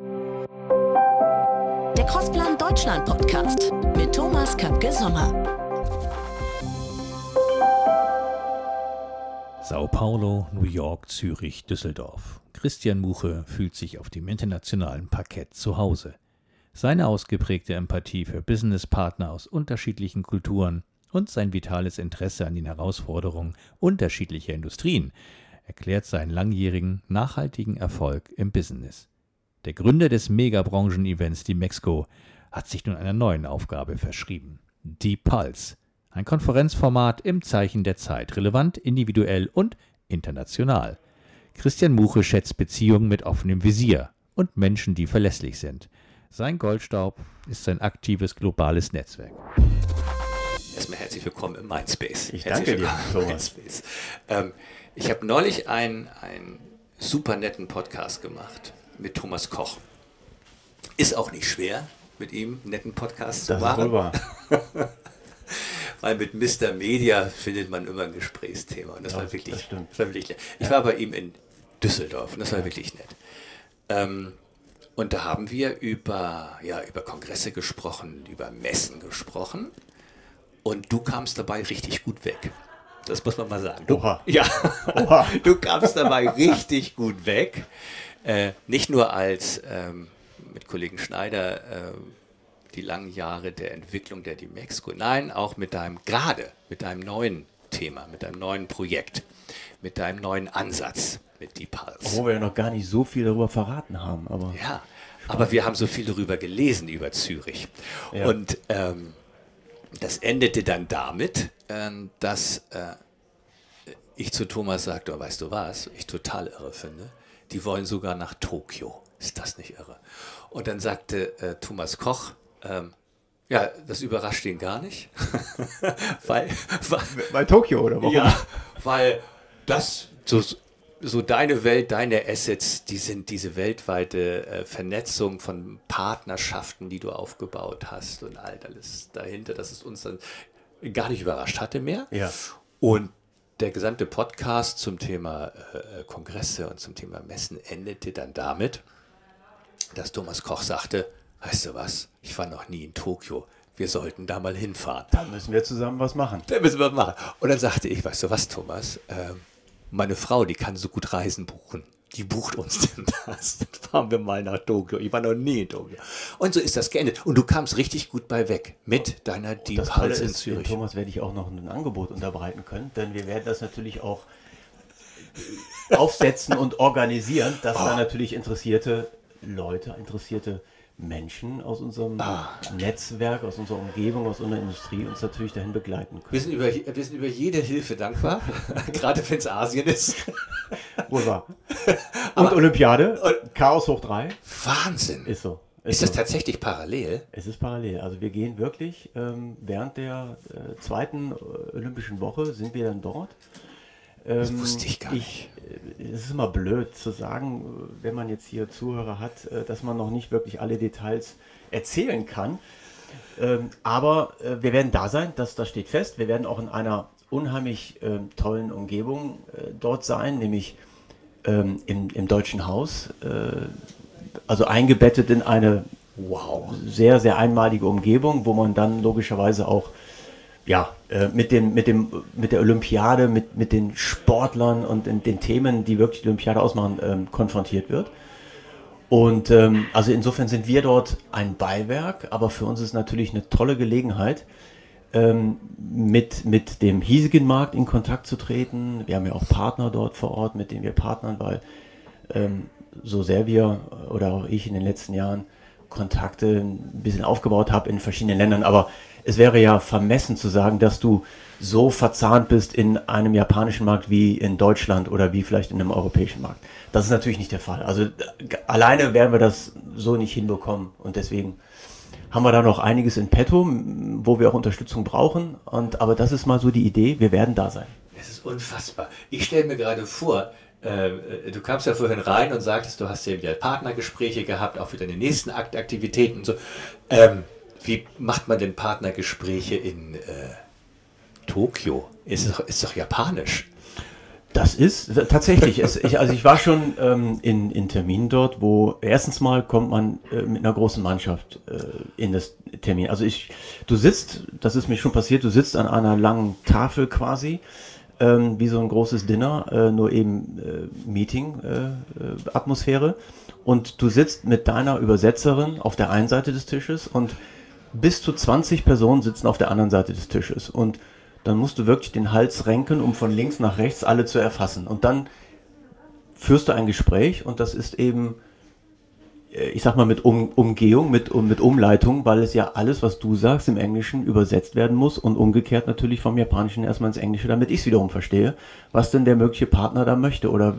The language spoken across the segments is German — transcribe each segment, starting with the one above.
Der Crossplan Deutschland Podcast mit Thomas Köpke Sommer. Sao Paulo, New York, Zürich, Düsseldorf. Christian Muche fühlt sich auf dem internationalen Parkett zu Hause. Seine ausgeprägte Empathie für Businesspartner aus unterschiedlichen Kulturen und sein vitales Interesse an den Herausforderungen unterschiedlicher Industrien erklärt seinen langjährigen, nachhaltigen Erfolg im Business. Der Gründer des Megabranchen-Events Die Mexiko hat sich nun einer neuen Aufgabe verschrieben. Die Pulse. Ein Konferenzformat im Zeichen der Zeit, relevant, individuell und international. Christian Muche schätzt Beziehungen mit offenem Visier und Menschen, die verlässlich sind. Sein Goldstaub ist sein aktives globales Netzwerk. Erstmal herzlich willkommen im Mindspace. Ich herzlich danke dir, Thomas. Ähm, ich habe neulich einen super netten Podcast gemacht mit Thomas Koch. Ist auch nicht schwer, mit ihm einen netten Podcast zu Das ist machen. wohl wahr. Weil mit Mr. Media findet man immer ein Gesprächsthema. Und das Ja, war wirklich, das. Das war wirklich nett. Ich war bei ihm in Düsseldorf und das war wirklich nett. Ähm, und da haben wir über, ja, über Kongresse gesprochen, über Messen gesprochen. Und du kamst dabei richtig gut weg. Das muss man mal sagen. Du, Oha. Ja, Oha. du kamst dabei richtig gut weg. Äh, nicht nur als ähm, mit Kollegen Schneider äh, die langen Jahre der Entwicklung der Dimexco, nein, auch mit deinem, gerade mit deinem neuen Thema, mit deinem neuen Projekt, mit deinem neuen Ansatz mit Deep Pulse. Obwohl wir ja noch gar nicht so viel darüber verraten haben. Aber Ja, aber wir haben so viel darüber gelesen, über Zürich. Ja. Und ähm, das endete dann damit, ähm, dass äh, ich zu Thomas sagte, oh, weißt du was, ich total irre finde, die wollen sogar nach Tokio. Ist das nicht irre? Und dann sagte äh, Thomas Koch, ähm, ja, das überrascht ihn gar nicht, weil, weil, bei Tokio oder warum? ja, weil das so, so deine Welt, deine Assets, die sind diese weltweite äh, Vernetzung von Partnerschaften, die du aufgebaut hast und all alles dahinter, dass es uns dann gar nicht überrascht hatte mehr. Ja. Und der gesamte Podcast zum Thema äh, Kongresse und zum Thema Messen endete dann damit, dass Thomas Koch sagte, weißt du was, ich war noch nie in Tokio, wir sollten da mal hinfahren. Da müssen wir zusammen was machen. Da müssen wir machen. Und dann sagte ich, weißt du was, Thomas, ähm, meine Frau, die kann so gut Reisen buchen. Die bucht uns denn das. Dann fahren wir mal nach Tokio. Ich war noch nie in Tokio. Und so ist das geendet. Und du kamst richtig gut bei weg mit deiner Deep Pulse in Zürich. Thomas werde ich auch noch ein Angebot unterbreiten können, denn wir werden das natürlich auch aufsetzen und organisieren, dass Ah. da natürlich interessierte Leute, interessierte Menschen aus unserem Ah. Netzwerk, aus unserer Umgebung, aus unserer Industrie uns natürlich dahin begleiten können. Wir sind, über, wir sind über jede Hilfe dankbar, gerade wenn es Asien ist. Wahr. Und Olympiade, Chaos hoch 3, Wahnsinn. ist so. Ist das so. tatsächlich parallel? Es ist parallel. Also wir gehen wirklich ähm, während der äh, zweiten äh, Olympischen Woche sind wir dann dort. Ähm, wusste ich gar Ich, äh, es ist immer blöd zu sagen, äh, wenn man jetzt hier Zuhörer hat, äh, dass man noch nicht wirklich alle Details erzählen kann. Ähm, aber äh, wir werden da sein, das, das steht fest. Wir werden auch in einer unheimlich ähm, tollen Umgebung äh, dort sein, nämlich ähm, im, im Deutschen Haus. Äh, also eingebettet in eine Wow. sehr, sehr einmalige Umgebung, wo man dann logischerweise auch ja, äh, mit, dem, mit, dem, mit der Olympiade, mit, mit den Sportlern und in den Themen, die wirklich die Olympiade ausmachen, ähm, konfrontiert wird. Und ähm, also insofern sind wir dort ein Beiwerk, aber für uns ist natürlich eine tolle Gelegenheit, ähm, mit, mit dem hiesigen Markt in Kontakt zu treten. Wir haben ja auch Partner dort vor Ort, mit denen wir partnern, weil ähm, so sehr wir oder auch ich in den letzten Jahren Kontakte ein bisschen aufgebaut habe in verschiedenen Ländern. Aber es wäre ja vermessen zu sagen, dass du so verzahnt bist in einem japanischen Markt wie in Deutschland oder wie vielleicht in einem europäischen Markt. Das ist natürlich nicht der Fall. Also alleine werden wir das so nicht hinbekommen. Und deswegen haben wir da noch einiges in petto, wo wir auch Unterstützung brauchen. Und, aber das ist mal so die Idee. Wir werden da sein. Es ist unfassbar. Ich stelle mir gerade vor, äh, äh, du kamst ja vorhin rein und sagtest, du hast ja wieder Partnergespräche gehabt, auch für deine nächsten Akt Aktivitäten und so. Ähm, wie macht man denn Partnergespräche in äh, Tokio? Ist, doch- ist doch japanisch. Das ist tatsächlich. es, ich, also ich war schon ähm, in, in Terminen dort, wo erstens mal kommt man äh, mit einer großen Mannschaft äh, in das Termin. Also ich, du sitzt, das ist mir schon passiert, du sitzt an einer langen Tafel quasi, ähm, wie so ein großes Dinner, äh, nur eben äh, Meeting-Atmosphäre. und du sitzt mit deiner Übersetzerin auf der einen Seite des Tisches und bis zu 20 Personen sitzen auf der anderen Seite des Tisches. Und dann musst du wirklich den Hals renken, um von links nach rechts alle zu erfassen. Und dann führst du ein Gespräch und das ist eben, äh, ich sag mal, mit um Umgehung, mit, um, mit Umleitung, weil es ja alles, was du sagst, im Englischen übersetzt werden muss und umgekehrt natürlich vom Japanischen erstmal ins Englische, damit ich es wiederum verstehe, was denn der mögliche Partner da möchte oder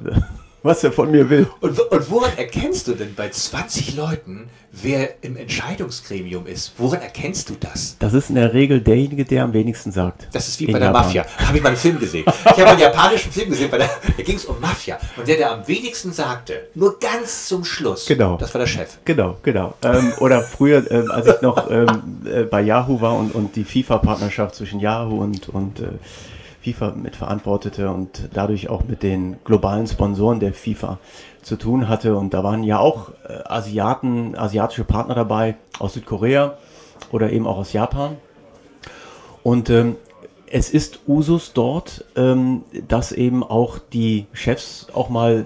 was er von mir will. Und, und woran erkennst du denn bei 20 Leuten, wer im Entscheidungsgremium ist? Woran erkennst du das? Das ist in der Regel derjenige, der am wenigsten sagt. Das ist wie bei der Japan. Mafia. Habe ich mal einen Film gesehen. Ich habe einen japanischen Film gesehen, der, da ging es um Mafia. Und der, der am wenigsten sagte, nur ganz zum Schluss, genau. das war der Chef. Genau, genau. Ähm, oder früher, ähm, als ich noch ähm, äh, bei Yahoo war und, und die FIFA-Partnerschaft zwischen Yahoo und, und äh, FIFA mitverantwortete und dadurch auch mit den globalen Sponsoren der FIFA zu tun hatte. Und da waren ja auch äh, Asiaten, asiatische Partner dabei aus Südkorea oder eben auch aus Japan. Und ähm, es ist Usus dort, ähm, dass eben auch die Chefs auch mal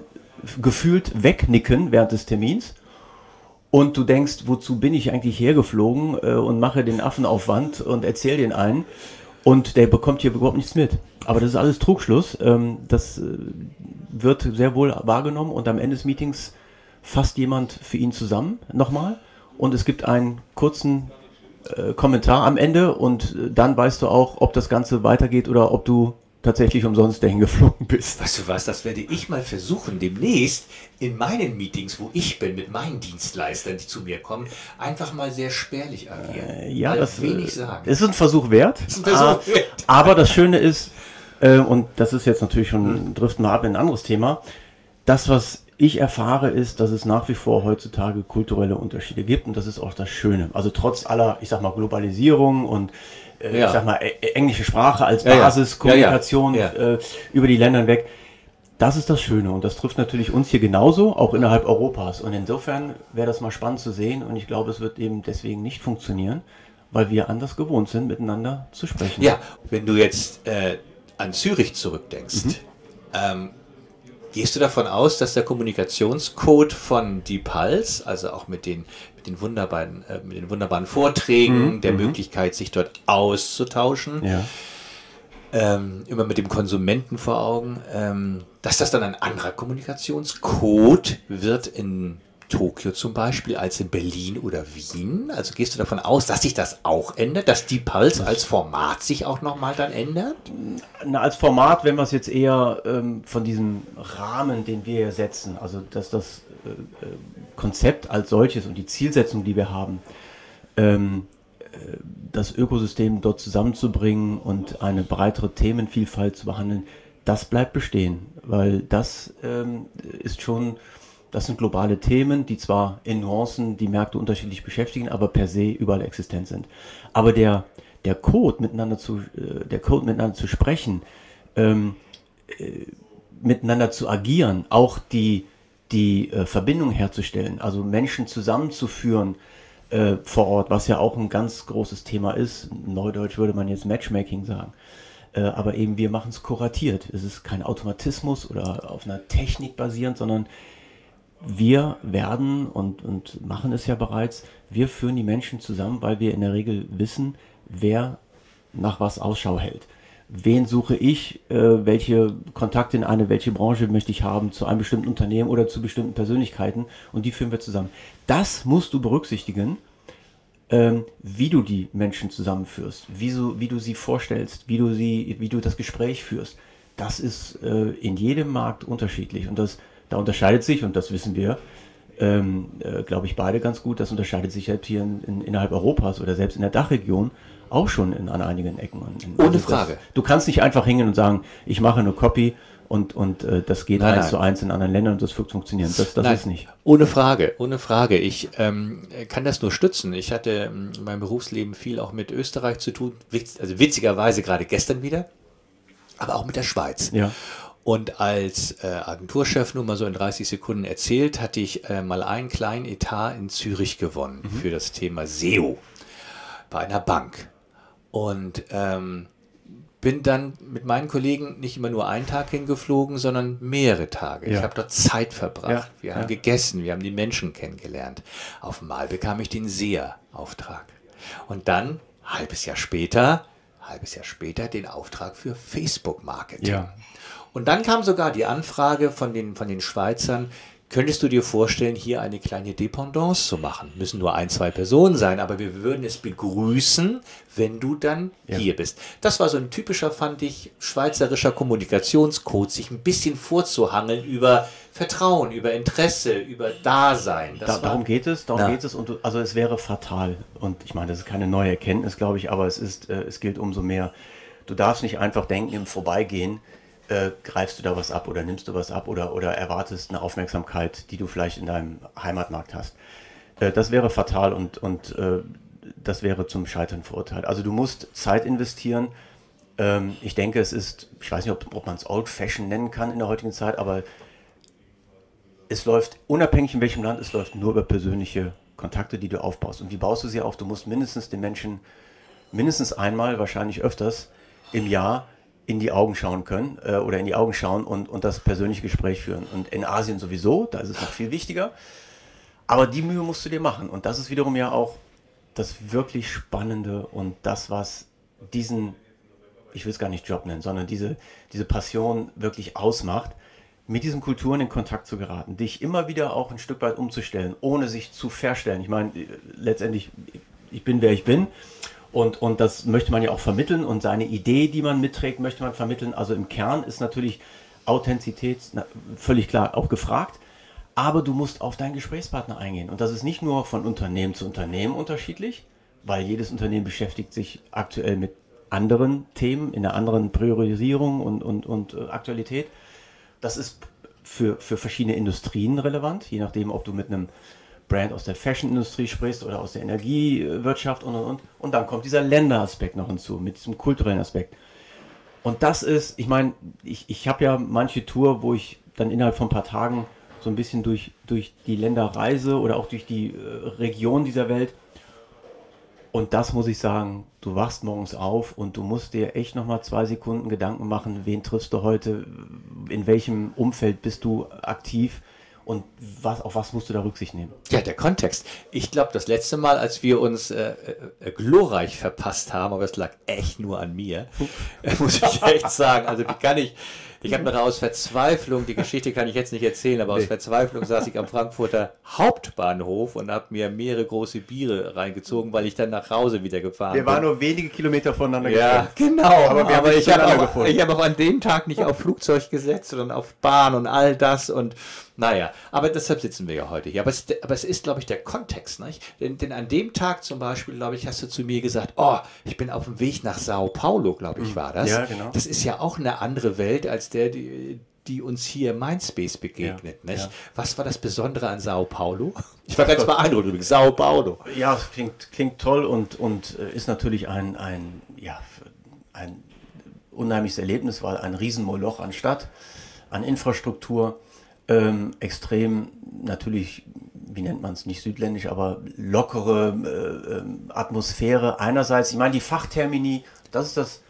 gefühlt wegnicken während des Termins. Und du denkst, wozu bin ich eigentlich hergeflogen äh, und mache den Affenaufwand und erzähl den einen. Und der bekommt hier überhaupt nichts mit. Aber das ist alles Trugschluss. Ähm, das äh, wird sehr wohl wahrgenommen und am Ende des Meetings fasst jemand für ihn zusammen nochmal und es gibt einen kurzen äh, Kommentar am Ende und äh, dann weißt du auch, ob das Ganze weitergeht oder ob du tatsächlich umsonst dahin geflogen bist. Weißt du was, das werde ich mal versuchen, demnächst in meinen Meetings, wo ich bin, mit meinen Dienstleistern, die zu mir kommen, einfach mal sehr spärlich agieren. Äh, ja, das wenig äh, sagen. ist ein Versuch wert. Ist ein Versuch wert. Aber das Schöne ist, äh, und das ist jetzt natürlich schon, driften wir ab in ein anderes Thema, das, was ich erfahre, ist, dass es nach wie vor heutzutage kulturelle Unterschiede gibt und das ist auch das Schöne. Also trotz aller, ich sag mal, Globalisierung und äh, ja. ich sag mal, englische Sprache als Basis, Kommunikation äh, über die Länder hinweg. Das ist das Schöne und das trifft natürlich uns hier genauso, auch innerhalb Europas. Und insofern wäre das mal spannend zu sehen und ich glaube, es wird eben deswegen nicht funktionieren, weil wir anders gewohnt sind, miteinander zu sprechen. Ja, wenn du jetzt äh, an Zürich zurückdenkst, mhm. ähm, gehst du davon aus, dass der Kommunikationscode von Die Pulse, also auch mit den den wunderbaren, äh, mit den wunderbaren Vorträgen, mhm. der mhm. Möglichkeit, sich dort auszutauschen. Ja. Ähm, immer mit dem Konsumenten vor Augen, ähm, dass das dann ein anderer Kommunikationscode wird in Tokio zum Beispiel als in Berlin oder Wien? Also gehst du davon aus, dass sich das auch ändert, dass die Pulse als Format sich auch nochmal dann ändert? Na, als Format, wenn wir es jetzt eher ähm, von diesem Rahmen, den wir setzen, also dass das äh, äh, Konzept als solches und die Zielsetzung, die wir haben, ähm, äh, das Ökosystem dort zusammenzubringen und eine breitere Themenvielfalt zu behandeln, das bleibt bestehen, weil das ähm, ist schon das sind globale Themen, die zwar in Nuancen die Märkte unterschiedlich beschäftigen, aber per se überall existent sind. Aber der, der Code miteinander zu, äh, der Code miteinander zu sprechen, ähm, äh, miteinander zu agieren, auch die, die äh, Verbindung herzustellen, also Menschen zusammenzuführen äh, vor Ort, was ja auch ein ganz großes Thema ist. Neudeutsch würde man jetzt Matchmaking sagen. Äh, aber eben wir machen es kuratiert. Es ist kein Automatismus oder auf einer Technik basierend, sondern wir werden und, und machen es ja bereits, wir führen die Menschen zusammen, weil wir in der Regel wissen, wer nach was Ausschau hält. Wen suche ich, äh, welche Kontakte in eine, welche Branche möchte ich haben zu einem bestimmten Unternehmen oder zu bestimmten Persönlichkeiten und die führen wir zusammen. Das musst du berücksichtigen, ähm, wie du die Menschen zusammenführst, wie, so, wie du sie vorstellst, wie du, sie, wie du das Gespräch führst. Das ist äh, in jedem Markt unterschiedlich und das da unterscheidet sich, und das wissen wir, ähm, äh, glaube ich, beide ganz gut, das unterscheidet sich halt hier in, in, innerhalb Europas oder selbst in der Dachregion auch schon in, an einigen Ecken. In, Ohne also Frage. Das, du kannst nicht einfach hingehen und sagen, ich mache eine Copy und, und äh, das geht nein, eins nein. zu eins in anderen Ländern und das wird funktionieren. Das, das ist nicht. Ohne Frage, ohne Frage. Ich ähm, kann das nur stützen. Ich hatte in meinem Berufsleben viel auch mit Österreich zu tun, witz, also witzigerweise gerade gestern wieder, aber auch mit der Schweiz. Ja. Und als äh, Agenturchef nur mal so in 30 Sekunden erzählt, hatte ich äh, mal einen kleinen Etat in Zürich gewonnen mhm. für das Thema SEO bei einer Bank. Und ähm, bin dann mit meinen Kollegen nicht immer nur einen Tag hingeflogen, sondern mehrere Tage. Ja. Ich habe dort Zeit verbracht. Ja. Wir ja. haben gegessen, wir haben die Menschen kennengelernt. Auf einmal bekam ich den SEA-Auftrag. Und dann, halbes Jahr später, halbes Jahr später, den Auftrag für Facebook-Marketing. Und dann kam sogar die Anfrage von den, von den Schweizern, Könntest du dir vorstellen, hier eine kleine Dependance zu machen? Müssen nur ein, zwei Personen sein, aber wir würden es begrüßen, wenn du dann ja. hier bist. Das war so ein typischer, fand ich, schweizerischer Kommunikationscode, sich ein bisschen vorzuhangeln über Vertrauen, über Interesse, über Dasein. Da, darum geht es, darum ja. geht es. Und du, also es wäre fatal. Und ich meine, das ist keine neue Erkenntnis, glaube ich, aber es ist, äh, es gilt umso mehr. Du darfst nicht einfach denken im Vorbeigehen, äh, greifst du da was ab oder nimmst du was ab oder, oder erwartest eine Aufmerksamkeit, die du vielleicht in deinem Heimatmarkt hast. Äh, das wäre fatal und, und äh, das wäre zum Scheitern verurteilt. Also du musst Zeit investieren. Ähm, ich denke, es ist, ich weiß nicht, ob, ob man es Old Fashion nennen kann in der heutigen Zeit, aber es läuft unabhängig in welchem Land, es läuft nur über persönliche Kontakte, die du aufbaust. Und wie baust du sie auf? Du musst mindestens den Menschen mindestens einmal, wahrscheinlich öfters im Jahr in die Augen schauen können äh, oder in die Augen schauen und, und das persönliche Gespräch führen. Und in Asien sowieso, da ist es noch viel wichtiger. Aber die Mühe musst du dir machen. Und das ist wiederum ja auch das wirklich Spannende und das, was diesen, ich will es gar nicht Job nennen, sondern diese, diese Passion wirklich ausmacht, mit diesen Kulturen in Kontakt zu geraten, dich immer wieder auch ein Stück weit umzustellen, ohne sich zu verstellen. Ich meine, letztendlich, ich bin, wer ich bin und, und das möchte man ja auch vermitteln und seine Idee, die man mitträgt, möchte man vermitteln. Also im Kern ist natürlich Authentizität na, völlig klar auch gefragt, aber du musst auf deinen Gesprächspartner eingehen. Und das ist nicht nur von Unternehmen zu Unternehmen unterschiedlich, weil jedes Unternehmen beschäftigt sich aktuell mit anderen Themen, in einer anderen Priorisierung und, und, und äh, Aktualität. Das ist für, für verschiedene Industrien relevant, je nachdem, ob du mit einem Brand aus der Fashion-Industrie sprichst oder aus der Energiewirtschaft und und und. Und dann kommt dieser Länderaspekt noch hinzu, mit diesem kulturellen Aspekt. Und das ist, ich meine, ich, ich habe ja manche Tour, wo ich dann innerhalb von ein paar Tagen so ein bisschen durch, durch die Länder reise oder auch durch die äh, Region dieser Welt. Und das muss ich sagen, du wachst morgens auf und du musst dir echt nochmal zwei Sekunden Gedanken machen, wen triffst du heute, in welchem Umfeld bist du aktiv und was, auf was musst du da Rücksicht nehmen? Ja, der Kontext. Ich glaube, das letzte Mal, als wir uns äh, äh, glorreich verpasst haben, aber es lag echt nur an mir, muss ich echt sagen. Also wie kann ich, ich habe noch aus Verzweiflung, die Geschichte kann ich jetzt nicht erzählen, aber aus Verzweiflung saß ich am Frankfurter Hauptbahnhof und habe mir mehrere große Biere reingezogen, weil ich dann nach Hause wieder gefahren wir bin. Wir waren nur wenige Kilometer voneinander Ja, gefahren. genau. Aber, wir aber ich habe auch, hab auch an dem Tag nicht auf Flugzeug gesetzt, sondern auf Bahn und all das und naja, aber deshalb sitzen wir ja heute hier. Aber es, aber es ist, glaube ich, der Kontext. Nicht? Denn, denn an dem Tag zum Beispiel, glaube ich, hast du zu mir gesagt, oh, ich bin auf dem Weg nach Sao Paulo, glaube ich, hm. war das. Ja, genau. Das ist ja auch eine andere Welt als der, die, die uns hier Mindspace begegnet. Ja? Ja. Was war das Besondere an Sao Paulo? Ich war ganz beeindruckt übrigens. Sao Paulo. Ja, klingt, klingt toll und, und äh, ist natürlich ein, ein, ja, ein unheimliches Erlebnis, weil ein Riesenmoloch an Stadt, an Infrastruktur ähm, extrem natürlich, wie nennt man es, nicht südländisch, aber lockere äh, ähm, Atmosphäre einerseits. Ich meine, die Fachtermini, das ist das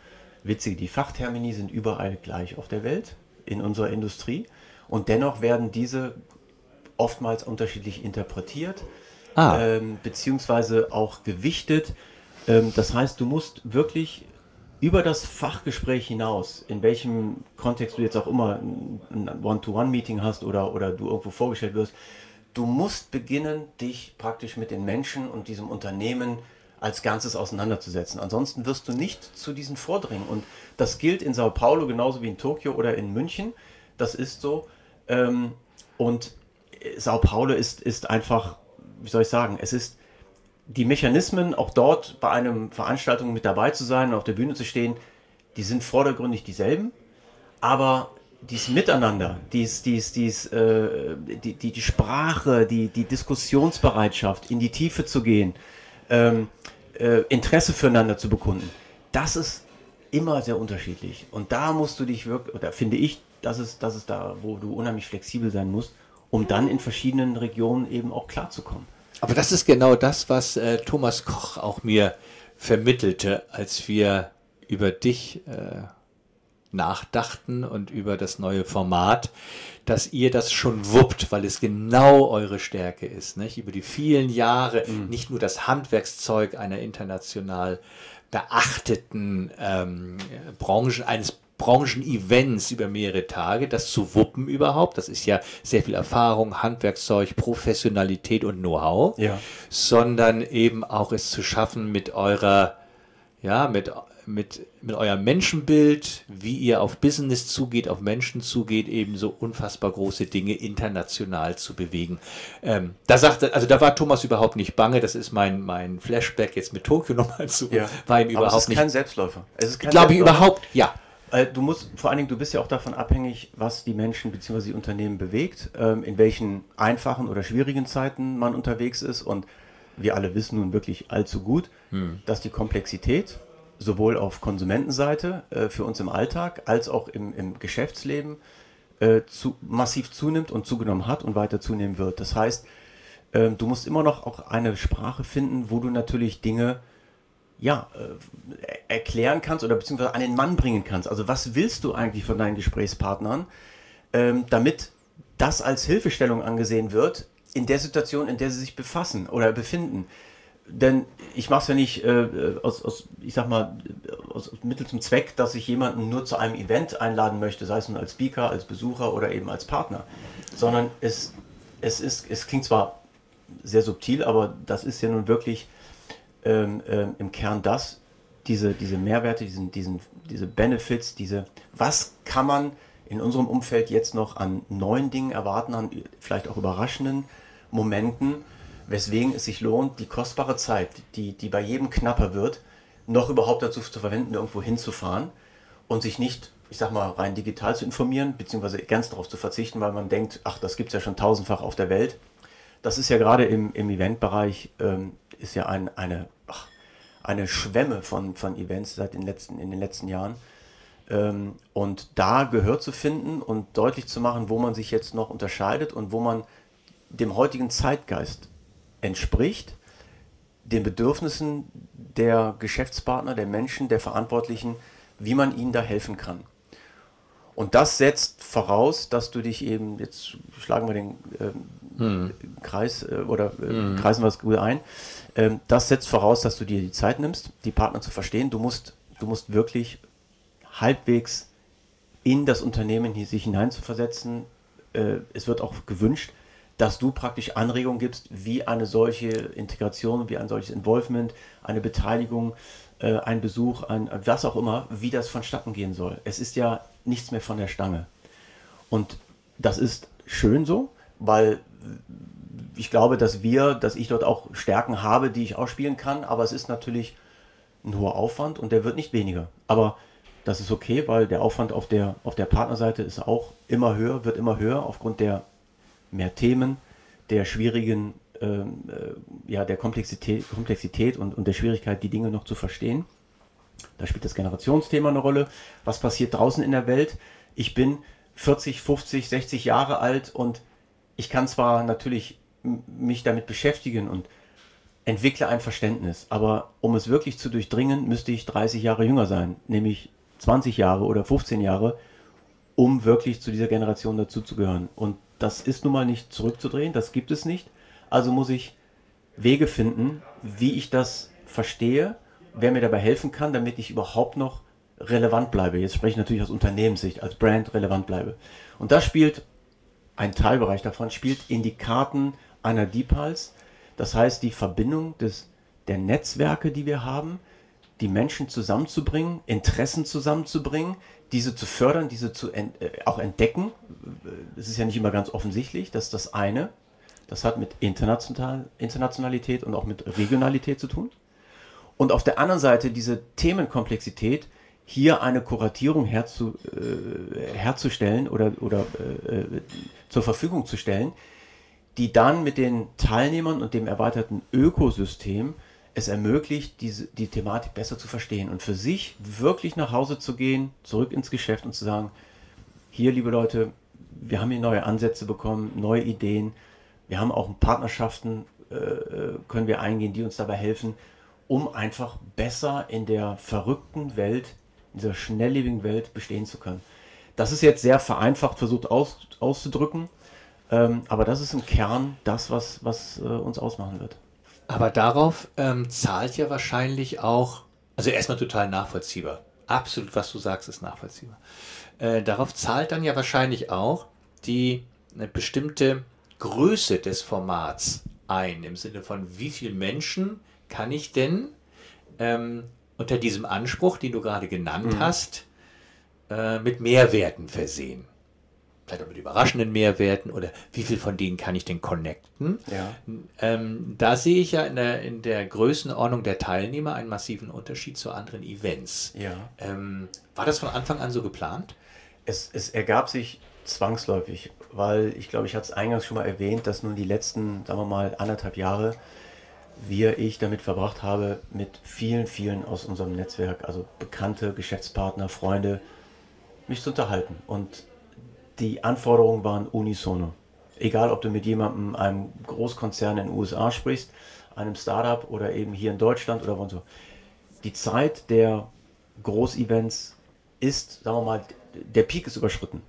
Witzige, die Fachtermini sind überall gleich auf der Welt, in unserer Industrie. Und dennoch werden diese oftmals unterschiedlich interpretiert, ah. ähm, beziehungsweise auch gewichtet. Ähm, das heißt, du musst wirklich über das Fachgespräch hinaus, in welchem Kontext du jetzt auch immer ein One-to-One-Meeting hast oder, oder du irgendwo vorgestellt wirst, du musst beginnen, dich praktisch mit den Menschen und diesem Unternehmen als Ganzes auseinanderzusetzen. Ansonsten wirst du nicht zu diesen vordringen. Und das gilt in Sao Paulo genauso wie in Tokio oder in München. Das ist so. Ähm, und Sao Paulo ist, ist einfach, wie soll ich sagen, es ist die Mechanismen, auch dort bei einer Veranstaltung mit dabei zu sein und auf der Bühne zu stehen, die sind vordergründig dieselben, aber dies Miteinander, dies, dies, dies, äh, die, die, die Sprache, die, die Diskussionsbereitschaft, in die Tiefe zu gehen, ähm, äh, Interesse füreinander zu bekunden, das ist immer sehr unterschiedlich. Und da musst du dich wirklich, oder finde ich, das ist, das ist da, wo du unheimlich flexibel sein musst, um dann in verschiedenen Regionen eben auch klarzukommen. Aber das ist genau das, was äh, Thomas Koch auch mir vermittelte, als wir über dich äh, nachdachten und über das neue Format, dass ihr das schon wuppt, weil es genau eure Stärke ist. Nicht? Über die vielen Jahre mhm. nicht nur das Handwerkszeug einer international beachteten ähm, Branche, eines Branchenevents über mehrere Tage, das zu wuppen überhaupt, das ist ja sehr viel Erfahrung, Handwerkszeug, Professionalität und Know-how, ja. sondern eben auch es zu schaffen mit eurer, ja, mit mit, mit eurem Menschenbild, wie ihr auf Business zugeht, auf Menschen zugeht, eben so unfassbar große Dinge international zu bewegen. Ähm, da sagte, also da war Thomas überhaupt nicht bange, das ist mein, mein Flashback jetzt mit Tokio nochmal zu, ja. war ihm überhaupt Aber es ist nicht. kein Selbstläufer. Es ist kein Glaube ich überhaupt, ja. Äh, du musst, vor allen Dingen, du bist ja auch davon abhängig, was die Menschen bzw. die Unternehmen bewegt, ähm, in welchen einfachen oder schwierigen Zeiten man unterwegs ist und wir alle wissen nun wirklich allzu gut, hm. dass die Komplexität sowohl auf Konsumentenseite äh, für uns im Alltag als auch im, im Geschäftsleben äh, zu, massiv zunimmt und zugenommen hat und weiter zunehmen wird. Das heißt, äh, du musst immer noch auch eine Sprache finden, wo du natürlich Dinge ja, äh, erklären kannst oder beziehungsweise an den Mann bringen kannst. Also was willst du eigentlich von deinen Gesprächspartnern, ähm, damit das als Hilfestellung angesehen wird in der Situation, in der sie sich befassen oder befinden denn ich mache es ja nicht äh, aus, aus, ich sag mal, aus, Mittel zum Zweck, dass ich jemanden nur zu einem Event einladen möchte, sei es nun als Speaker, als Besucher oder eben als Partner, sondern es, es ist, es klingt zwar sehr subtil, aber das ist ja nun wirklich ähm, ähm, im Kern das, diese, diese Mehrwerte, diesen, diesen, diese Benefits, diese, was kann man in unserem Umfeld jetzt noch an neuen Dingen erwarten, an vielleicht auch überraschenden Momenten, weswegen es sich lohnt, die kostbare Zeit, die, die bei jedem knapper wird, noch überhaupt dazu zu verwenden, irgendwo hinzufahren und sich nicht, ich sag mal, rein digital zu informieren, beziehungsweise ganz darauf zu verzichten, weil man denkt, ach, das gibt es ja schon tausendfach auf der Welt. Das ist ja gerade im, im Eventbereich, ähm, ist ja ein, eine, ach, eine Schwemme von, von Events seit den letzten, in den letzten Jahren. Ähm, und da Gehör zu finden und deutlich zu machen, wo man sich jetzt noch unterscheidet und wo man dem heutigen Zeitgeist entspricht den Bedürfnissen der Geschäftspartner, der Menschen, der Verantwortlichen, wie man ihnen da helfen kann. Und das setzt voraus, dass du dich eben, jetzt schlagen wir den ähm, hm. Kreis äh, oder äh, hm. kreisen wir es gut ein, ähm, das setzt voraus, dass du dir die Zeit nimmst, die Partner zu verstehen. Du musst, du musst wirklich halbwegs in das Unternehmen hier sich hineinzuversetzen. Äh, es wird auch gewünscht, dass du praktisch Anregungen gibst, wie eine solche Integration, wie ein solches Involvement, eine Beteiligung, äh, ein Besuch, ein was auch immer, wie das vonstatten gehen soll. Es ist ja nichts mehr von der Stange. Und das ist schön so, weil ich glaube, dass wir, dass ich dort auch Stärken habe, die ich ausspielen kann, aber es ist natürlich ein hoher Aufwand und der wird nicht weniger. Aber das ist okay, weil der Aufwand auf der, auf der Partnerseite ist auch immer höher, wird immer höher aufgrund der mehr Themen, der schwierigen, ähm, äh, ja, der Komplexität, Komplexität und, und der Schwierigkeit, die Dinge noch zu verstehen. Da spielt das Generationsthema eine Rolle. Was passiert draußen in der Welt? Ich bin 40, 50, 60 Jahre alt und ich kann zwar natürlich mich damit beschäftigen und entwickle ein Verständnis, aber um es wirklich zu durchdringen, müsste ich 30 Jahre jünger sein, nämlich 20 Jahre oder 15 Jahre, um wirklich zu dieser Generation dazuzugehören. Und das ist nun mal nicht zurückzudrehen, das gibt es nicht. Also muss ich Wege finden, wie ich das verstehe, wer mir dabei helfen kann, damit ich überhaupt noch relevant bleibe. Jetzt spreche ich natürlich aus Unternehmenssicht, als Brand relevant bleibe. Und das spielt, ein Teilbereich davon, spielt in die Karten einer Deepals. Das heißt, die Verbindung des, der Netzwerke, die wir haben, die Menschen zusammenzubringen, Interessen zusammenzubringen, diese zu fördern, diese zu ent, äh, auch entdecken. Es ist ja nicht immer ganz offensichtlich, dass das eine, das hat mit International, Internationalität und auch mit Regionalität zu tun. Und auf der anderen Seite diese Themenkomplexität, hier eine Kuratierung herzu, äh, herzustellen oder, oder äh, zur Verfügung zu stellen, die dann mit den Teilnehmern und dem erweiterten Ökosystem es ermöglicht, diese, die Thematik besser zu verstehen und für sich wirklich nach Hause zu gehen, zurück ins Geschäft und zu sagen, hier, liebe Leute, wir haben hier neue Ansätze bekommen, neue Ideen. Wir haben auch Partnerschaften, äh, äh, können wir eingehen, die uns dabei helfen, um einfach besser in der verrückten Welt, in dieser schnelllebigen Welt bestehen zu können. Das ist jetzt sehr vereinfacht versucht aus, auszudrücken, ähm, aber das ist im Kern das, was, was äh, uns ausmachen wird. Aber darauf ähm, zahlt ja wahrscheinlich auch, also erstmal total nachvollziehbar. Absolut, was du sagst, ist nachvollziehbar. Äh, darauf zahlt dann ja wahrscheinlich auch die eine bestimmte Größe des Formats ein, im Sinne von wie viele Menschen kann ich denn ähm, unter diesem Anspruch, den du gerade genannt mhm. hast, äh, mit Mehrwerten versehen. Vielleicht auch mit überraschenden Mehrwerten oder wie viel von denen kann ich denn connecten? Ja. Ähm, da sehe ich ja in der, in der Größenordnung der Teilnehmer einen massiven Unterschied zu anderen Events. Ja. Ähm, war das von Anfang an so geplant? Es, es ergab sich zwangsläufig, weil ich glaube, ich hatte es eingangs schon mal erwähnt, dass nun die letzten, sagen wir mal, anderthalb Jahre wir, ich damit verbracht habe, mit vielen, vielen aus unserem Netzwerk, also Bekannte, Geschäftspartner, Freunde, mich zu unterhalten. Und die Anforderungen waren unisono. Egal, ob du mit jemandem, einem Großkonzern in den USA sprichst, einem Startup oder eben hier in Deutschland oder wo so. Die Zeit der Großevents ist, sagen wir mal, der Peak ist überschritten.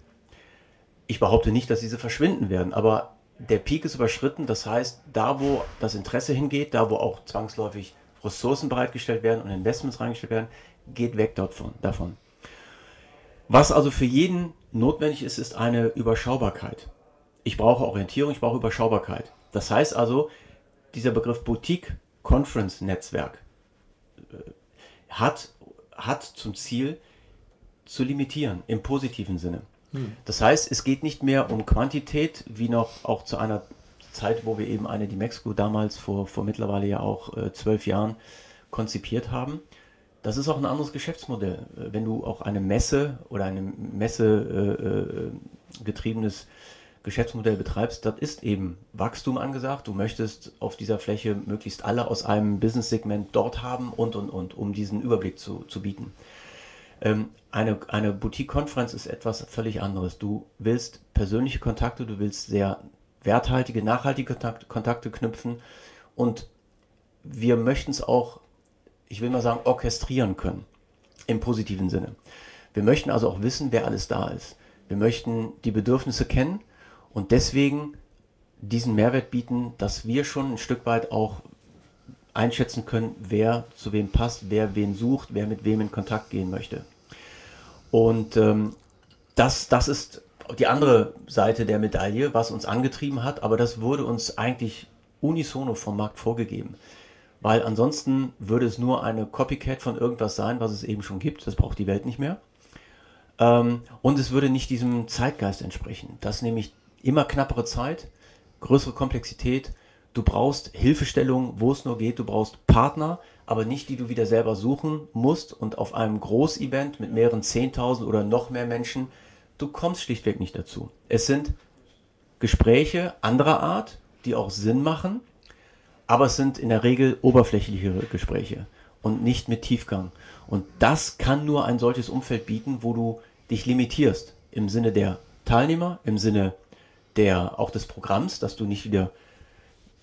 Ich behaupte nicht, dass diese verschwinden werden, aber der Peak ist überschritten. Das heißt, da wo das Interesse hingeht, da wo auch zwangsläufig Ressourcen bereitgestellt werden und Investments reingestellt werden, geht weg davon. Was also für jeden notwendig ist, ist eine Überschaubarkeit. Ich brauche Orientierung, ich brauche Überschaubarkeit. Das heißt also, dieser Begriff Boutique Conference Netzwerk äh, hat, hat zum Ziel zu limitieren im positiven Sinne. Hm. Das heißt, es geht nicht mehr um Quantität, wie noch auch zu einer Zeit, wo wir eben eine die Mexiko damals vor, vor mittlerweile ja auch äh, zwölf Jahren konzipiert haben, das ist auch ein anderes Geschäftsmodell. Wenn du auch eine Messe oder ein Messe äh, getriebenes Geschäftsmodell betreibst, das ist eben Wachstum angesagt. Du möchtest auf dieser Fläche möglichst alle aus einem Business-Segment dort haben und, und, und, um diesen Überblick zu, zu bieten. Ähm, eine eine Boutique-Konferenz ist etwas völlig anderes. Du willst persönliche Kontakte, du willst sehr werthaltige, nachhaltige Kontakte knüpfen und wir möchten es auch ich will mal sagen, orchestrieren können. Im positiven Sinne. Wir möchten also auch wissen, wer alles da ist. Wir möchten die Bedürfnisse kennen und deswegen diesen Mehrwert bieten, dass wir schon ein Stück weit auch einschätzen können, wer zu wem passt, wer wen sucht, wer mit wem in Kontakt gehen möchte. Und ähm, das, das ist die andere Seite der Medaille, was uns angetrieben hat, aber das wurde uns eigentlich unisono vom Markt vorgegeben weil ansonsten würde es nur eine Copycat von irgendwas sein, was es eben schon gibt. Das braucht die Welt nicht mehr. Ähm, und es würde nicht diesem Zeitgeist entsprechen. Das nämlich immer knappere Zeit, größere Komplexität. Du brauchst Hilfestellung, wo es nur geht. Du brauchst Partner, aber nicht die du wieder selber suchen musst. Und auf einem Großevent mit mehreren 10.000 oder noch mehr Menschen, du kommst schlichtweg nicht dazu. Es sind Gespräche anderer Art, die auch Sinn machen, aber es sind in der Regel oberflächlichere Gespräche und nicht mit Tiefgang. Und das kann nur ein solches Umfeld bieten, wo du dich limitierst im Sinne der Teilnehmer, im Sinne der auch des Programms, dass du nicht wieder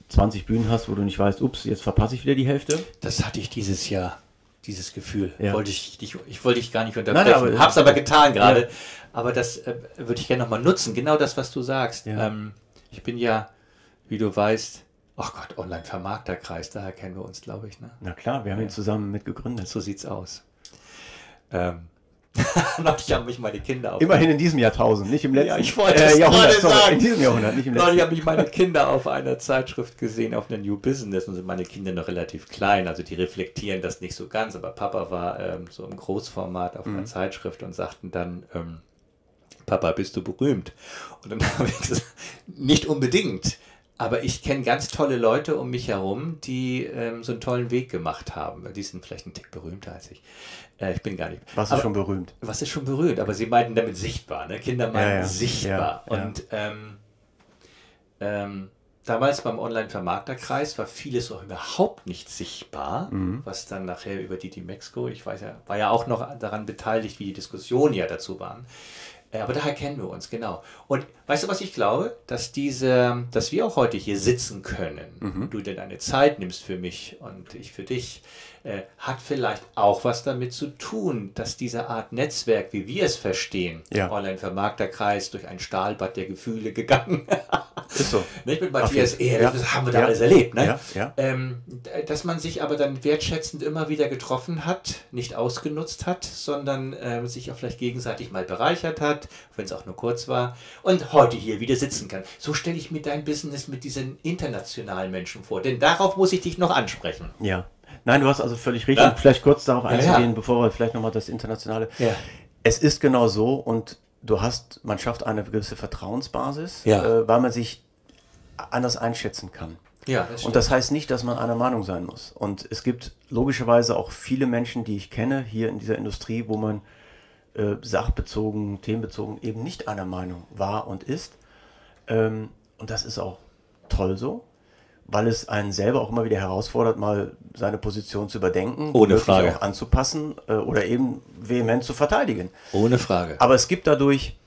20 Bühnen hast, wo du nicht weißt, ups, jetzt verpasse ich wieder die Hälfte. Das hatte ich dieses Jahr, dieses Gefühl. Ja. Wollte ich, ich, ich wollte dich gar nicht unterbrechen, Nein, aber, hab's aber getan gerade. Ja. Aber das äh, würde ich gerne nochmal nutzen, genau das, was du sagst. Ja. Ähm, ich bin ja, wie du weißt, Ach Gott, Online-Vermarkterkreis, daher kennen wir uns, glaube ich. Ne? Na klar, wir haben ja. ihn zusammen mit gegründet. So sieht's aus. Ähm. Neulich haben mich meine Kinder auf. Immerhin in diesem Jahrtausend, nicht im letzten ja, ich wollte äh, Jahrhundert. Sagen. In diesem Jahrhundert, nicht im letzten. Neulich habe ich meine Kinder auf einer Zeitschrift gesehen, auf einer New Business, und sind meine Kinder noch relativ klein, also die reflektieren das nicht so ganz, aber Papa war ähm, so im Großformat auf einer mhm. Zeitschrift und sagten dann, ähm, Papa, bist du berühmt? Und dann habe ich gesagt, nicht unbedingt. Aber ich kenne ganz tolle Leute um mich herum, die ähm, so einen tollen Weg gemacht haben. Die sind vielleicht ein Tick berühmter als ich. Äh, ich bin gar nicht. Was ist aber, schon berühmt? Was ist schon berühmt? Aber sie meinten damit sichtbar. Ne? Kinder meinen ja, ja. sichtbar. Ja, Und ähm, ähm, damals beim Online-Vermarkterkreis war vieles auch überhaupt nicht sichtbar, mhm. was dann nachher über die, Mexico, ich weiß ja, war ja auch noch daran beteiligt, wie die Diskussionen ja dazu waren. Aber daher kennen wir uns, genau. Und weißt du, was ich glaube? Dass diese, dass wir auch heute hier sitzen können, mhm. du dir deine Zeit nimmst für mich und ich für dich, äh, hat vielleicht auch was damit zu tun, dass diese Art Netzwerk, wie wir es verstehen, ja. Online-Vermarkterkreis durch ein Stahlbad der Gefühle gegangen. Ist so. Nicht mit Matthias Ehr, ja. das haben wir da ja. alles erlebt. Ne? Ähm, dass man sich aber dann wertschätzend immer wieder getroffen hat, nicht ausgenutzt hat, sondern äh, sich auch vielleicht gegenseitig mal bereichert hat, wenn es auch nur kurz war, und heute hier wieder sitzen kann. So stelle ich mir dein Business mit diesen internationalen Menschen vor, denn darauf muss ich dich noch ansprechen. Ja. Nein, du hast also völlig richtig. Ja. Vielleicht kurz darauf einzugehen, ja, bevor wir vielleicht nochmal das Internationale. Es ist genau so und du hast, man schafft eine gewisse Vertrauensbasis, äh, weil man sich anders einschätzen kann. Ja, das und das heißt nicht, dass man einer Meinung sein muss. Und es gibt logischerweise auch viele Menschen, die ich kenne hier in dieser Industrie, wo man äh, sachbezogen, themenbezogen eben nicht einer Meinung war und ist. Ähm, und das ist auch toll so weil es einen selber auch immer wieder herausfordert, mal seine Position zu überdenken, ohne Frage auch anzupassen äh, oder eben vehement zu verteidigen. Ohne Frage. Aber es gibt dadurch,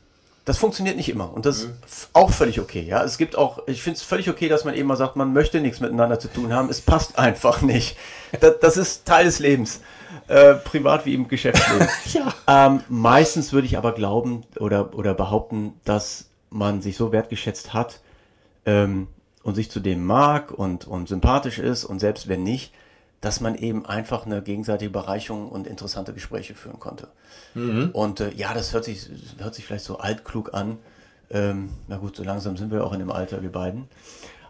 das funktioniert nicht immer und das mhm. ist auch völlig okay. Ja, es gibt auch, ich finde es völlig okay, dass man eben mal sagt, man möchte nichts miteinander zu tun haben. Es passt einfach nicht. Das, das ist Teil des Lebens. Äh, privat wie im Geschäftsleben. ja. ähm, meistens würde ich aber glauben oder, oder behaupten, dass man sich so wertgeschätzt hat, ähm, und sich zu dem mag und, und sympathisch ist und selbst wenn nicht, dass man eben einfach eine gegenseitige Bereicherung und interessante Gespräche führen konnte. Mhm. Und äh, ja, das hört sich, hört sich vielleicht so altklug an. Ähm, na gut, so langsam sind wir auch in dem Alter, wir beiden.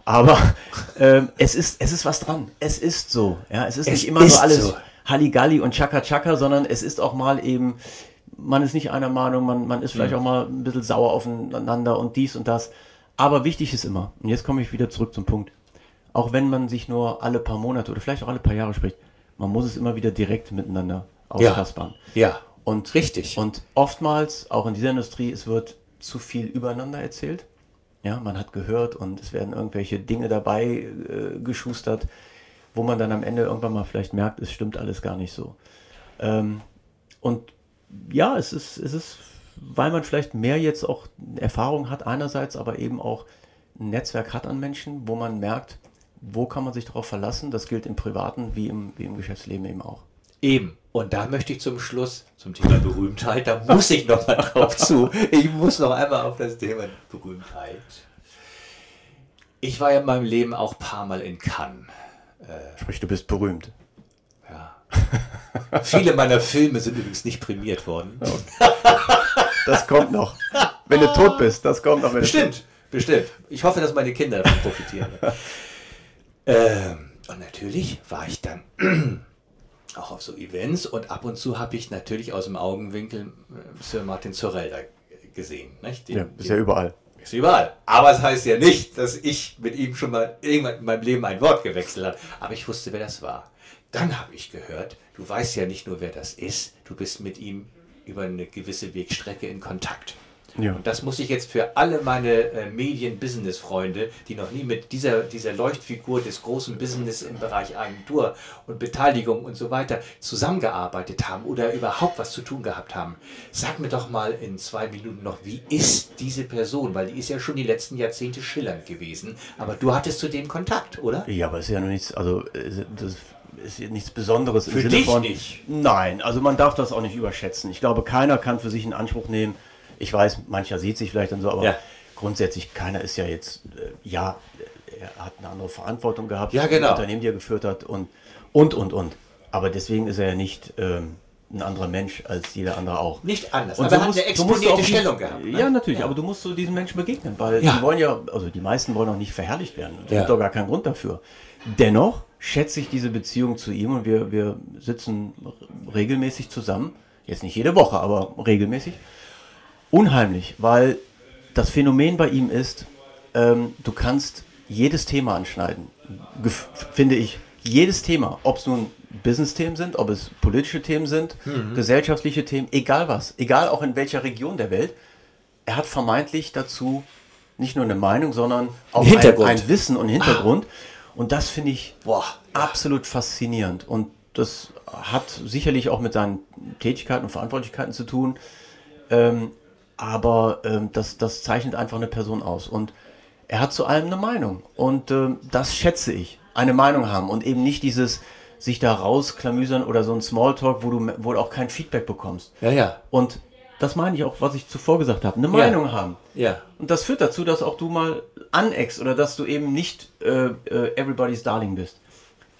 Aber ähm, es, ist, es ist was dran. Es ist so. Ja, es ist es nicht immer ist so alles so. Halligalli und Chaka Chaka, sondern es ist auch mal eben, man ist nicht einer Meinung, man, man ist vielleicht mhm. auch mal ein bisschen sauer aufeinander und dies und das. Aber wichtig ist immer, und jetzt komme ich wieder zurück zum Punkt, auch wenn man sich nur alle paar Monate oder vielleicht auch alle paar Jahre spricht, man muss es immer wieder direkt miteinander auskaspern. Ja, ja. Und richtig. Und oftmals, auch in dieser Industrie, es wird zu viel übereinander erzählt. Ja, man hat gehört und es werden irgendwelche Dinge dabei äh, geschustert, wo man dann am Ende irgendwann mal vielleicht merkt, es stimmt alles gar nicht so. Ähm, und ja, es ist, es ist weil man vielleicht mehr jetzt auch Erfahrung hat einerseits, aber eben auch ein Netzwerk hat an Menschen, wo man merkt, wo kann man sich darauf verlassen. Das gilt im privaten wie im, wie im Geschäftsleben eben auch. Eben. Und da möchte ich zum Schluss, zum Thema Berühmtheit, da muss ich noch mal drauf zu. Ich muss noch einmal auf das Thema Berühmtheit. Ich war ja in meinem Leben auch ein paar Mal in Cannes. Äh, Sprich, du bist berühmt. Ja. Viele meiner Filme sind übrigens nicht prämiert worden. Das kommt noch. Wenn du tot bist, das kommt noch. bestimmt, bestimmt. Ich hoffe, dass meine Kinder davon profitieren. ähm, und natürlich war ich dann auch auf so Events und ab und zu habe ich natürlich aus dem Augenwinkel äh, Sir Martin Sorrell da gesehen. Nicht? Den, ja, ist ja überall. Ist überall. Aber es das heißt ja nicht, dass ich mit ihm schon mal irgendwann in meinem Leben ein Wort gewechselt habe. Aber ich wusste, wer das war. Dann habe ich gehört, du weißt ja nicht nur, wer das ist, du bist mit ihm über eine gewisse Wegstrecke in Kontakt. Ja. Und das muss ich jetzt für alle meine äh, Medien-Business-Freunde, die noch nie mit dieser, dieser Leuchtfigur des großen Business im Bereich Agentur und Beteiligung und so weiter zusammengearbeitet haben oder überhaupt was zu tun gehabt haben, sag mir doch mal in zwei Minuten noch, wie ist diese Person? Weil die ist ja schon die letzten Jahrzehnte schillernd gewesen. Aber du hattest zu dem Kontakt, oder? Ja, aber es ist ja noch nichts, also das ist nichts Besonderes für im Sinne dich von. Nicht. Nein, also man darf das auch nicht überschätzen. Ich glaube, keiner kann für sich in Anspruch nehmen. Ich weiß, mancher sieht sich vielleicht dann so, aber ja. grundsätzlich keiner ist ja jetzt, äh, ja, er hat eine andere Verantwortung gehabt, ja, genau. Unternehmen, die er geführt hat und und und und. Aber deswegen ist er ja nicht ähm, ein anderer Mensch als jeder andere auch. Nicht anders, und aber er hat eine exponierte Stellung gehabt. Ne? Ja, natürlich, ja. aber du musst so diesen Menschen begegnen, weil ja. die wollen ja, also die meisten wollen auch nicht verherrlicht werden. Es ja. gibt doch gar keinen Grund dafür. Dennoch schätze ich diese Beziehung zu ihm und wir, wir sitzen regelmäßig zusammen. Jetzt nicht jede Woche, aber regelmäßig. Unheimlich, weil das Phänomen bei ihm ist, ähm, du kannst jedes Thema anschneiden, finde ich. Jedes Thema, ob es nun Business-Themen sind, ob es politische Themen sind, mhm. gesellschaftliche Themen, egal was, egal auch in welcher Region der Welt. Er hat vermeintlich dazu nicht nur eine Meinung, sondern auch ein, ein, Wissen und Hintergrund. Ah. Und das finde ich Boah, absolut faszinierend. Und das hat sicherlich auch mit seinen Tätigkeiten und Verantwortlichkeiten zu tun. Ähm, aber ähm, das, das zeichnet einfach eine Person aus. Und er hat zu allem eine Meinung. Und ähm, das schätze ich. Eine Meinung haben und eben nicht dieses sich da rausklamüsern oder so ein Smalltalk, wo du wohl auch kein Feedback bekommst. Ja, ja. Und das meine ich auch, was ich zuvor gesagt habe, eine Meinung haben. Ja. Und das führt dazu, dass auch du mal aneckst oder dass du eben nicht äh, äh, everybody's darling bist.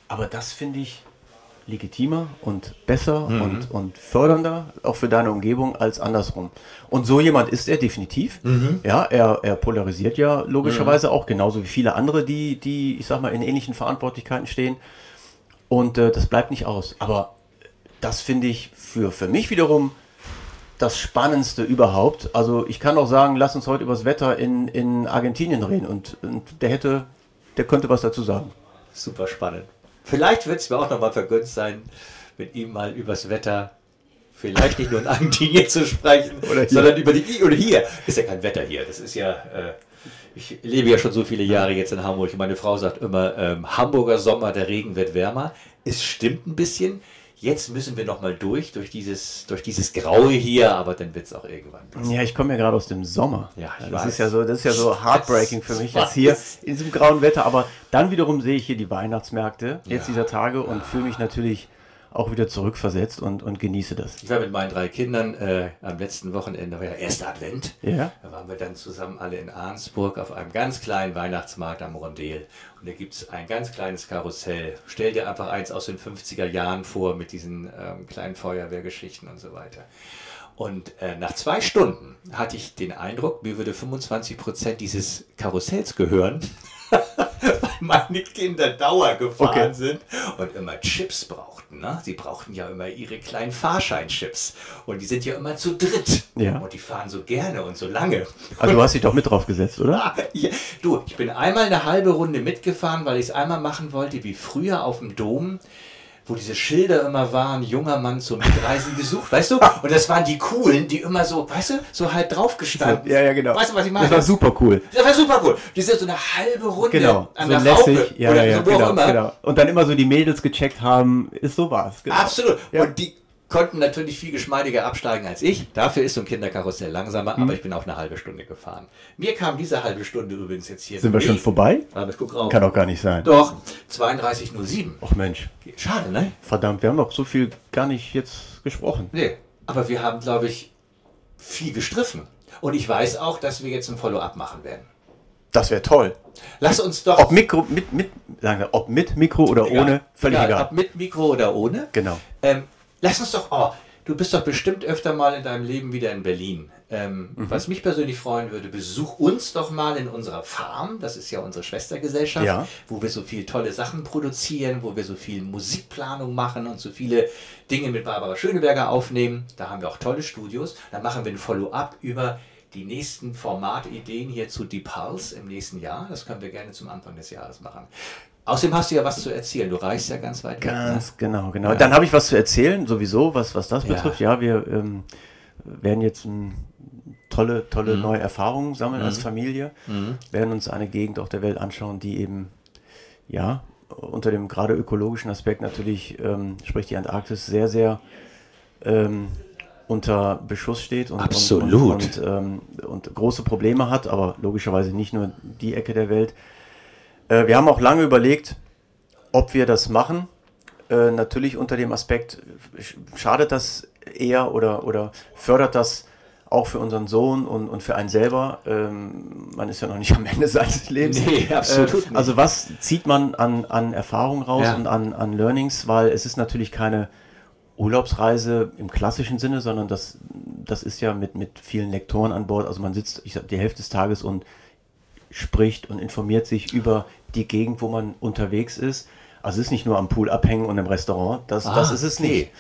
Aber das finde ich legitimer und besser Mhm. und, und fördernder, auch für deine Umgebung, als andersrum. Und so jemand ist er definitiv. Mhm. Ja, er, er polarisiert ja logischerweise auch, genauso wie viele andere, die, die, ich sag mal, in ähnlichen Verantwortlichkeiten stehen. Und äh, das bleibt nicht aus. Aber das finde ich für, für mich wiederum das Spannendste überhaupt. Also ich kann auch sagen, lass uns heute über das Wetter in, in Argentinien reden. Und, und der hätte, der könnte was dazu sagen. Super spannend. Vielleicht wird es mir auch nochmal vergönnt sein, mit ihm mal übers Wetter, vielleicht nicht nur in Argentinien zu sprechen, sondern über die, oder hier. Ist ja kein Wetter hier. Das ist ja, äh, ich lebe ja schon so viele Jahre jetzt in Hamburg. Meine Frau sagt immer, ähm, Hamburger Sommer, der Regen wird wärmer. Es stimmt ein bisschen. Jetzt müssen wir nochmal durch, durch dieses, durch dieses Graue hier, aber dann wird es auch irgendwann besser. Ja, ich komme ja gerade aus dem Sommer. Ja, ich das weiß. ist ja so, das ist ja so heartbreaking für mich Ich jetzt hier in diesem grauen Wetter. Aber dann wiederum sehe ich hier die Weihnachtsmärkte jetzt Ja. dieser Tage und fühle mich natürlich auch wieder zurückversetzt und, und genieße das. Ich war mit meinen drei Kindern äh, am letzten Wochenende, war ja erster Advent. Ja. Da waren wir dann zusammen alle in Arnsburg auf einem ganz kleinen Weihnachtsmarkt am Rondel. Und da gibt es ein ganz kleines Karussell. Stell dir einfach eins aus den 50er Jahren vor mit diesen ähm, kleinen Feuerwehrgeschichten und so weiter. Und äh, nach zwei Stunden hatte ich den Eindruck, mir würde 25 Prozent dieses Karussells gehören, meine Kinder Dauer gefahren Okay. sind und immer Chips brauchten. Ne? Sie brauchten ja immer ihre kleinen Fahrscheinchips. Und die sind ja immer zu dritt. Ja. Und die fahren so gerne und so lange. Also du hast dich doch mit drauf gesetzt, oder? Ah, ja. Du, ich bin einmal eine halbe Runde mitgefahren, weil ich es einmal machen wollte, wie früher auf dem Dom, wo diese Schilder immer waren, junger Mann zum Mitreisen gesucht, weißt du? Und das waren die coolen, die immer so, weißt du, so halb drauf gestanden. Ja, ja, genau. Weißt du, was ich meine? Das war super cool. Das war super cool. Die sind so eine halbe Runde Genau, an so der lässig. Raupe Ja, oder ja, so, wo auch genau, immer. genau. Und dann immer so die Mädels gecheckt haben, ist so was. Genau. Absolut. Ja. Und die konnten natürlich viel geschmeidiger absteigen als ich. Dafür ist so ein Kinderkarussell langsamer, Mhm. aber ich bin auch eine halbe Stunde gefahren. Mir kam diese halbe Stunde übrigens jetzt hier. Sind wir schon nicht. vorbei? Aber guck rauf. Kann doch gar nicht sein. Doch, 3207. Ach Mensch, Schade, ne? verdammt, wir haben doch so viel gar nicht jetzt gesprochen. Nee. Aber wir haben, glaube ich, viel gestriffen. Und ich weiß auch, dass wir jetzt ein Follow-up machen werden. Das wäre toll. Lass uns doch. Ob Mikro, mit, mit, sagen wir, ob mit Mikro oder ohne, völlig egal. Ob mit Mikro oder ohne. Genau. Ähm, lass uns doch, oh, du bist doch bestimmt öfter mal in deinem Leben wieder in Berlin. Ähm, Mhm. Was mich persönlich freuen würde, besuch uns doch mal in unserer Farm, das ist ja unsere Schwestergesellschaft, Ja. wo wir so viele tolle Sachen produzieren, wo wir so viel Musikplanung machen und so viele Dinge mit Barbara Schöneberger aufnehmen. Da haben wir auch tolle Studios. Dann machen wir ein Follow-up über die nächsten Formatideen hier zu Deep Pulse im nächsten Jahr. Das können wir gerne zum Anfang des Jahres machen. Außerdem hast du ja was zu erzählen. Du reist ja ganz weit weg. Ne? Ganz genau, genau. Dann habe ich was zu erzählen, sowieso, was, was das Ja. betrifft. Ja, wir ähm, werden jetzt ähm, tolle, tolle neue Erfahrungen sammeln als Familie, werden uns eine Gegend auf der Welt anschauen, die eben, ja, unter dem gerade ökologischen Aspekt natürlich, ähm, sprich die Antarktis, sehr, sehr ähm, unter Beschuss steht und, Absolut. und, und, ähm, und große Probleme hat, aber logischerweise nicht nur die Ecke der Welt. Äh, wir haben auch lange überlegt, ob wir das machen. Äh, natürlich unter dem Aspekt, sch- schadet das eher oder, oder fördert das auch für unseren Sohn und, und für einen selber? Ähm, man ist ja noch nicht am Ende seines Lebens. Nee, absolut Äh, also was zieht man an, an Erfahrung raus Ja. und an, an Learnings? Weil es ist natürlich keine Urlaubsreise im klassischen Sinne, sondern das, das ist ja mit, mit vielen Lektoren an Bord. Also man sitzt ich sag, die Hälfte des Tages und spricht und informiert sich über die Gegend, wo man unterwegs ist. Also es ist nicht nur am Pool abhängen und im Restaurant, das, Ah, das ist es nicht.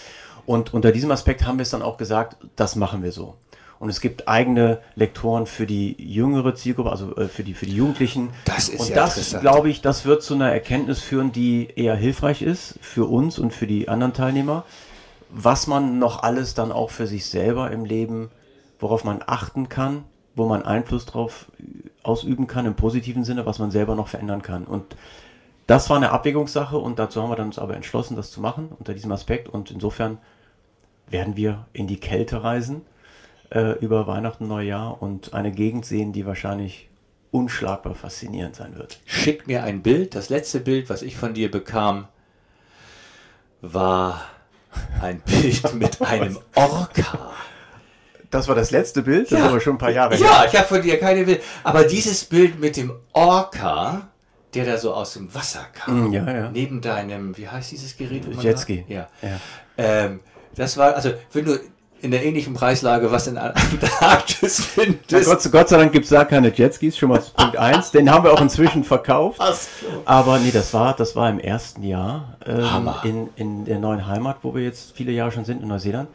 Und unter diesem Aspekt haben wir es dann auch gesagt, das machen wir so. Und es gibt eigene Lektoren für die jüngere Zielgruppe, also äh, für die, für die Jugendlichen. Das ist und ja das, glaube ich, das wird zu einer Erkenntnis führen, die eher hilfreich ist für uns und für die anderen Teilnehmer, was man noch alles dann auch für sich selber im Leben, worauf man achten kann, wo man Einfluss drauf ausüben kann im positiven Sinne, was man selber noch verändern kann. Und das war eine Abwägungssache und dazu haben wir dann uns aber entschlossen, das zu machen unter diesem Aspekt. Und insofern werden wir in die Kälte reisen. äh, über Weihnachten, Neujahr und eine Gegend sehen, die wahrscheinlich unschlagbar faszinierend sein wird. Schick mir ein Bild. Das letzte Bild, was ich von dir bekam, war ein Bild mit einem Orca. Das war das letzte Bild, das Ja. ist aber schon ein paar Jahre her. Ja, ich habe von dir keine Bild. Aber dieses Bild mit dem Orca, der da so aus dem Wasser kam, Mm, ja, ja. neben deinem, wie heißt dieses Gerät? Jetski. Ja. Ja. Ähm, das war, also wenn du in der ähnlichen Preislage was in Antarktis findest. Gott, Gott sei Dank gibt es da keine Jetskis, schon mal Punkt 1. Den haben wir auch inzwischen verkauft. Aber nee, das war, das war im ersten Jahr ähm, in, in der neuen Heimat, wo wir jetzt viele Jahre schon sind, in Neuseeland.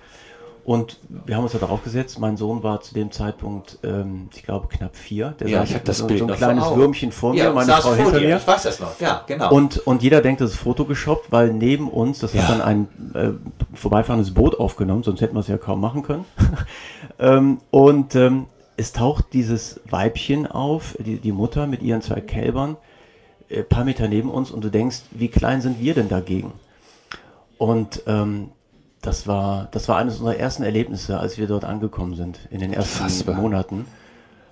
Und wir haben uns da drauf gesetzt. Mein Sohn war zu dem Zeitpunkt, ähm, ich glaube, knapp vier. Der Ja, ich habe das so, Bild so ein kleines Augen. Würmchen vor mir, ja, meine Frau hinter dir. mir. Ich weiß das noch. Ja, genau. Und, und jeder denkt, das ist Photoshoppt, weil neben uns, das Ja. hat dann ein äh, vorbeifahrendes Boot aufgenommen, sonst hätten wir es ja kaum machen können. ähm, und ähm, es taucht dieses Weibchen auf, die, die Mutter mit ihren zwei Kälbern, äh, paar Meter neben uns und du denkst, wie klein sind wir denn dagegen? Und ähm, das war, das war eines unserer ersten Erlebnisse, als wir dort angekommen sind, in den ersten Unfassbar. Monaten.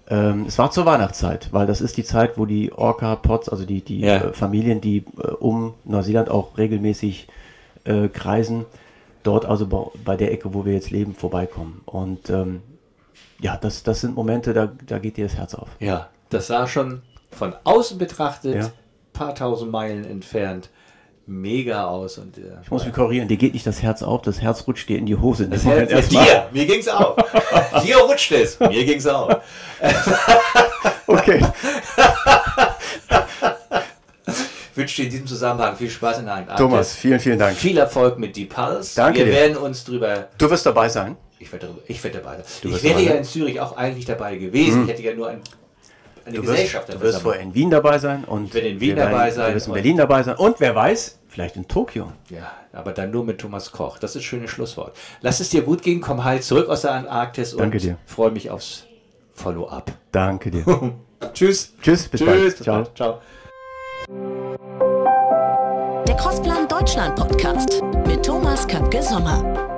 Ähm, es war zur Weihnachtszeit, weil das ist die Zeit, wo die Orca-Pots, also die, die Ja. äh, Familien, die äh, um Neuseeland auch regelmäßig äh, kreisen, dort also bei, bei der Ecke, wo wir jetzt leben, vorbeikommen. Und ähm, ja, das, das sind Momente, da, da geht dir das Herz auf. ja, das sah schon von außen betrachtet, Ja. paar tausend Meilen entfernt, mega aus. Und, äh, Ich muss mich korrigieren, dir geht nicht das Herz auf, das Herz rutscht dir in die Hose. das Herz, dir, mir ging's auf. dir rutscht es, mir ging's auf. Okay. Ich wünsche dir in diesem Zusammenhang viel Spaß in der Antarktis. Thomas, vielen, vielen Dank. Viel Erfolg mit Deep Pulse. Danke Wir dir. werden uns drüber Du wirst dabei sein. Ich werde, ich werde dabei sein. Du Ich wäre ja in Zürich auch eigentlich dabei gewesen. Ich hätte ja nur ein, eine Du wirst, Gesellschaft du wirst vorher in Wien dabei sein und werde in Wien wir werden- dabei sein Du wirst in Berlin dabei sein und wer weiß, vielleicht in Tokio. Ja, aber dann nur mit Thomas Koch. Das ist ein schönes Schlusswort. Lass es dir gut gehen. Komm halt zurück aus der Antarktis Danke und dir. freue mich aufs Follow-up. Danke dir. Tschüss. Tschüss, bis Tschüss. bald. Bis Ciao. bald. Ciao. Der Crossplan Deutschland Podcast mit Thomas Köpke Sommer.